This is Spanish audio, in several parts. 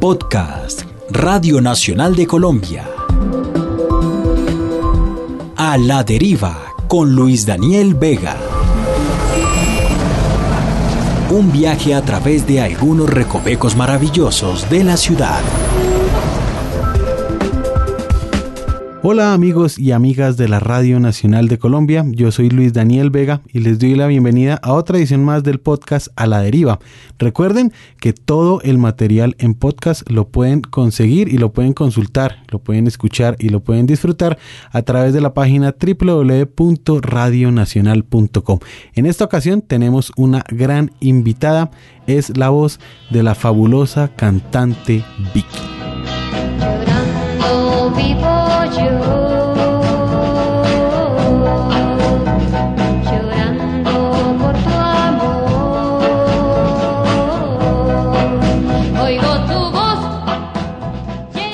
Podcast Radio Nacional de Colombia. A la deriva con Luis Daniel Vega. Un viaje a través de algunos recovecos maravillosos de la ciudad. Hola amigos y amigas de la Radio Nacional de Colombia, yo soy Luis Daniel Vega y les doy la bienvenida a otra edición más del podcast A la Deriva. Recuerden que todo el material en podcast lo pueden conseguir y lo pueden consultar, lo pueden escuchar y lo pueden disfrutar a través de la página www.radionacional.com. En esta ocasión tenemos una gran invitada, es la voz de la fabulosa cantante Vicky.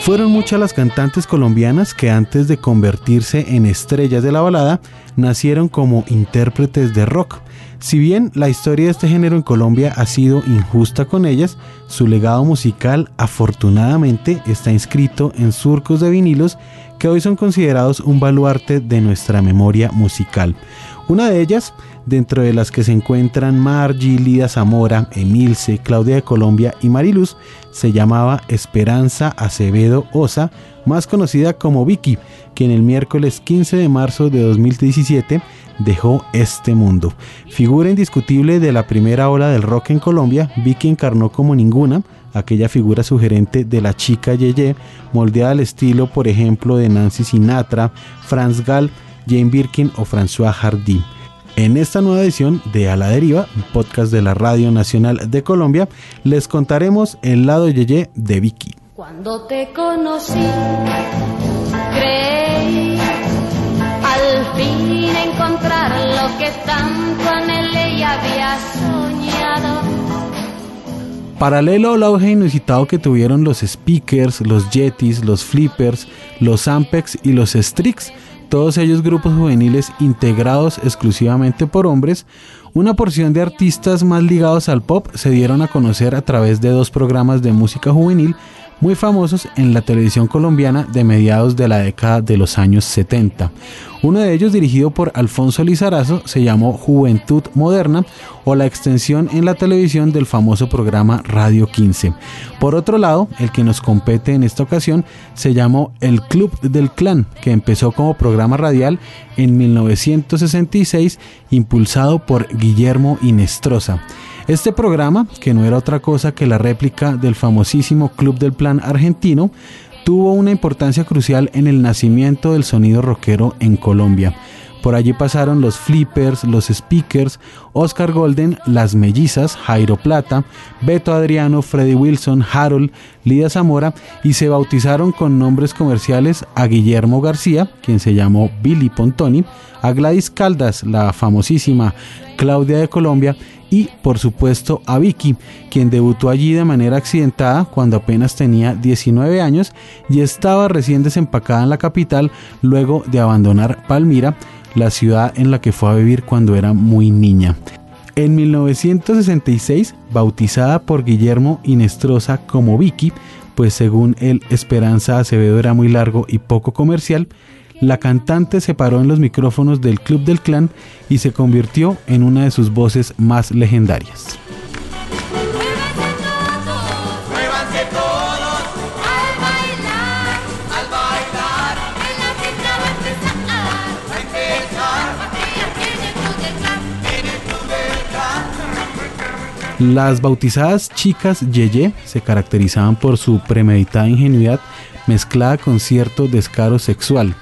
Fueron muchas las cantantes colombianas que antes de convertirse en estrellas de la balada, nacieron como intérpretes de rock. Si bien la historia de este género en Colombia ha sido injusta con ellas, su legado musical afortunadamente está inscrito en surcos de vinilos que hoy son considerados un baluarte de nuestra memoria musical. Una de ellas, dentro de las que se encuentran Margie, Lida Zamora, Emilce, Claudia de Colombia y Mariluz, se llamaba Esperanza Acevedo Osa, más conocida como Vicky, quien el miércoles 15 de marzo de 2017 dejó este mundo. Figura indiscutible de la primera ola del rock en Colombia, Vicky encarnó como ninguna aquella figura sugerente de la chica Yeye, moldeada al estilo, por ejemplo, de Nancy Sinatra, Franz Gall, Jane Birkin o François Hardy. En esta nueva edición de A la Deriva, podcast de la Radio Nacional de Colombia, les contaremos el lado Yeye de Vicky. Cuando te conocí, creí encontrar lo que había soñado. Paralelo al auge inusitado que tuvieron los speakers, los yetis, los flippers, los ampex y los strix, todos ellos grupos juveniles integrados exclusivamente por hombres, una porción de artistas más ligados al pop se dieron a conocer a través de dos programas de música juvenil muy famosos en la televisión colombiana de mediados de la década de los años 70. Uno de ellos, dirigido por Alfonso Lizarazo, se llamó Juventud Moderna o la extensión en la televisión del famoso programa Radio 15. Por otro lado, el que nos compete en esta ocasión se llamó El Club del Clan, que empezó como programa radial en 1966, impulsado por Guillermo Inestrosa. Este programa, que no era otra cosa que la réplica del famosísimo Club del Plan argentino, tuvo una importancia crucial en el nacimiento del sonido rockero en Colombia. Por allí pasaron los Flippers, los Speakers, Oscar Golden, Las Mellizas, Jairo Plata, Beto Adriano, Freddy Wilson, Harold, Lida Zamora y se bautizaron con nombres comerciales a Guillermo García, quien se llamó Billy Pontoni, a Gladys Caldas, la famosísima Claudia de Colombia y por supuesto a Vicky, quien debutó allí de manera accidentada cuando apenas tenía 19 años y estaba recién desempacada en la capital luego de abandonar Palmira la ciudad en la que fue a vivir cuando era muy niña. En 1966, bautizada por Guillermo Inestrosa como Vicky, pues según él Esperanza Acevedo era muy largo y poco comercial, la cantante se paró en los micrófonos del Club del Clan y se convirtió en una de sus voces más legendarias. Las bautizadas chicas Yeye se caracterizaban por su premeditada ingenuidad mezclada con cierto descaro sexual.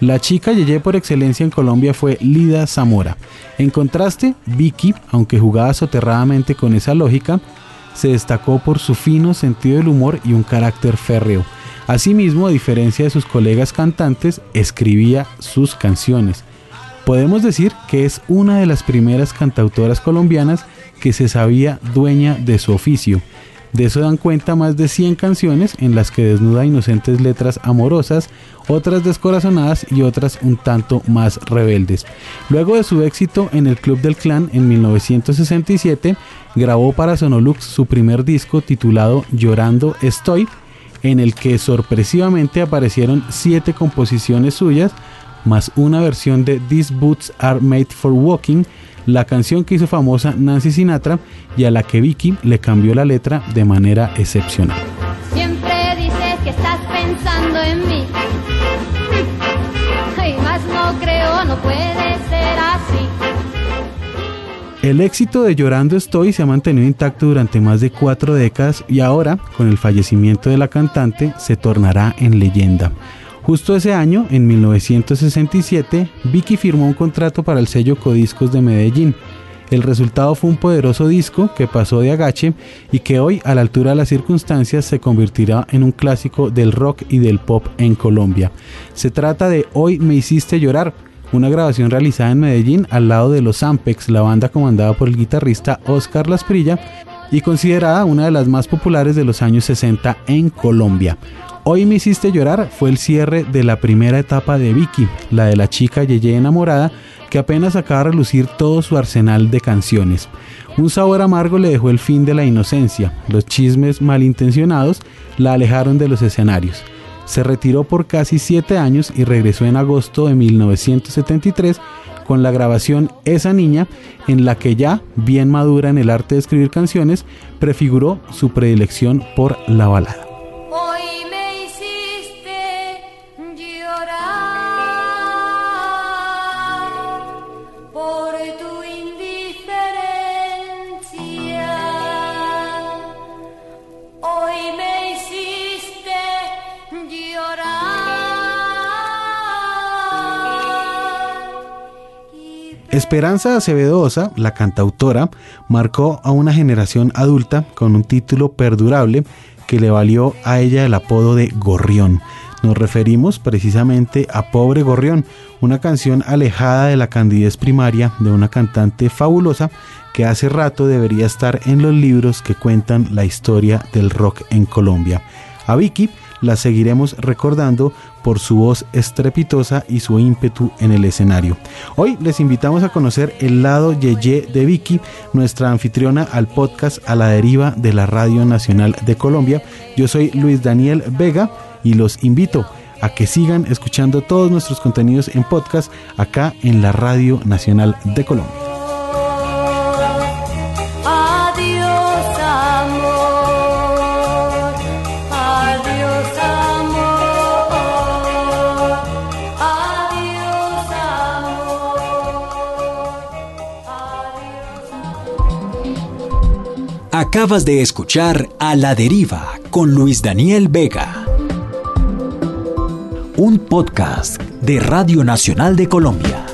La chica Yeye por excelencia en Colombia fue Lida Zamora. En contraste, Vicky, aunque jugaba soterradamente con esa lógica, se destacó por su fino sentido del humor y un carácter férreo. Asimismo, a diferencia de sus colegas cantantes, escribía sus canciones. Podemos decir que es una de las primeras cantautoras colombianas que se sabía dueña de su oficio. De eso dan cuenta más de 100 canciones en las que desnuda inocentes letras amorosas, otras descorazonadas y otras un tanto más rebeldes. Luego de su éxito en el Club del Clan en 1967, grabó para Sonolux su primer disco titulado Llorando Estoy, en el que sorpresivamente aparecieron siete composiciones suyas, más una versión de These Boots Are Made for Walking, la canción que hizo famosa Nancy Sinatra y a la que Vicky le cambió la letra de manera excepcional. Siempre dices que estás pensando en mí. Y más no creo, no puede ser así. El éxito de Llorando Estoy se ha mantenido intacto durante más de cuatro décadas y ahora, con el fallecimiento de la cantante, se tornará en leyenda. Justo ese año, en 1967, Vicky firmó un contrato para el sello Codiscos de Medellín. El resultado fue un poderoso disco que pasó de agache y que hoy, a la altura de las circunstancias, se convertirá en un clásico del rock y del pop en Colombia. Se trata de Hoy me hiciste llorar, una grabación realizada en Medellín al lado de los Ampex, la banda comandada por el guitarrista Oscar Lasprilla y considerada una de las más populares de los años 60 en Colombia. Hoy me hiciste llorar fue el cierre de la primera etapa de Vicky, la de la chica Yeye enamorada, que apenas acaba de relucir todo su arsenal de canciones. Un sabor amargo le dejó el fin de la inocencia, los chismes malintencionados la alejaron de los escenarios. Se retiró por casi siete años y regresó en agosto de 1973 con la grabación Esa Niña, en la que ya, bien madura en el arte de escribir canciones, prefiguró su predilección por la balada. Esperanza Acevedosa, la cantautora, marcó a una generación adulta con un título perdurable que le valió a ella el apodo de Gorrión. Nos referimos precisamente a Pobre Gorrión, una canción alejada de la candidez primaria de una cantante fabulosa que hace rato debería estar en los libros que cuentan la historia del rock en Colombia. A Vicky la seguiremos recordando por su voz estrepitosa y su ímpetu en el escenario. Hoy les invitamos a conocer el lado Yeye de Vicky, nuestra anfitriona al podcast A la Deriva de la Radio Nacional de Colombia. Yo soy Luis Daniel Vega y los invito a que sigan escuchando todos nuestros contenidos en podcast acá en la Radio Nacional de Colombia. Acabas de escuchar A la Deriva con Luis Daniel Vega. Un podcast de Radio Nacional de Colombia.